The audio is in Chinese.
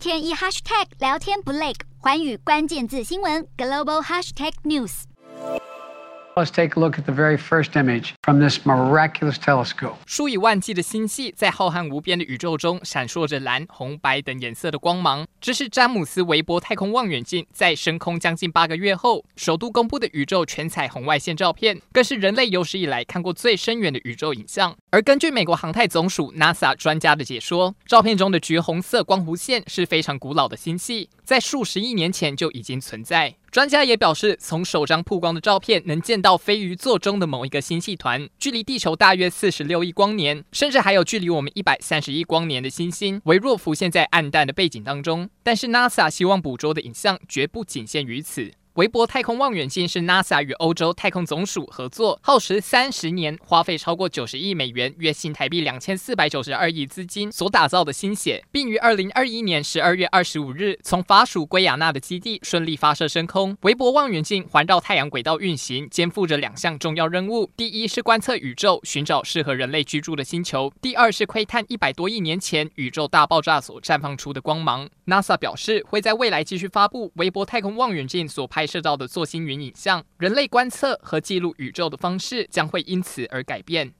天一 hashtag 聊天不累，环宇关键字新闻 global hashtag news。Let's take a look at the very first image from this miraculous telescope. 数以万计的星系在浩瀚无边的宇宙中闪烁着蓝、红、白等颜色的光芒。这是詹姆斯·韦伯太空望远镜在升空将近八个月后首度公布的宇宙全彩红外线照片，更是人类有史以来看过最深远的宇宙影像。而根据美国航太总署 NASA 专家的解说，照片中的橘红色光弧线是非常古老的星系，在数十亿年前就已经存在。专家也表示，从首张曝光的照片能见到飞鱼座中的某一个星系团，距离地球大约四十六亿光年，甚至还有距离我们一百三十亿光年的星星，微弱浮现在暗淡的背景当中。但是 NASA 希望捕捉的影像绝不仅限于此。韦伯太空望远镜是 NASA 与欧洲太空总署合作，耗时三十年，花费超过九十亿美元（约新台币两千四百九十二亿）资金所打造的心血，并于二零二一年十二月二十五日从法属圭亚那的基地顺利发射升空。韦伯望远镜环绕太阳轨道运行，肩负着两项重要任务：第一是观测宇宙，寻找适合人类居住的星球；第二是窥探一百多亿年前宇宙大爆炸所绽放出的光芒。NASA 表示，会在未来继续发布韦伯太空望远镜所拍摄到的座星云影像，人类观测和记录宇宙的方式将会因此而改变。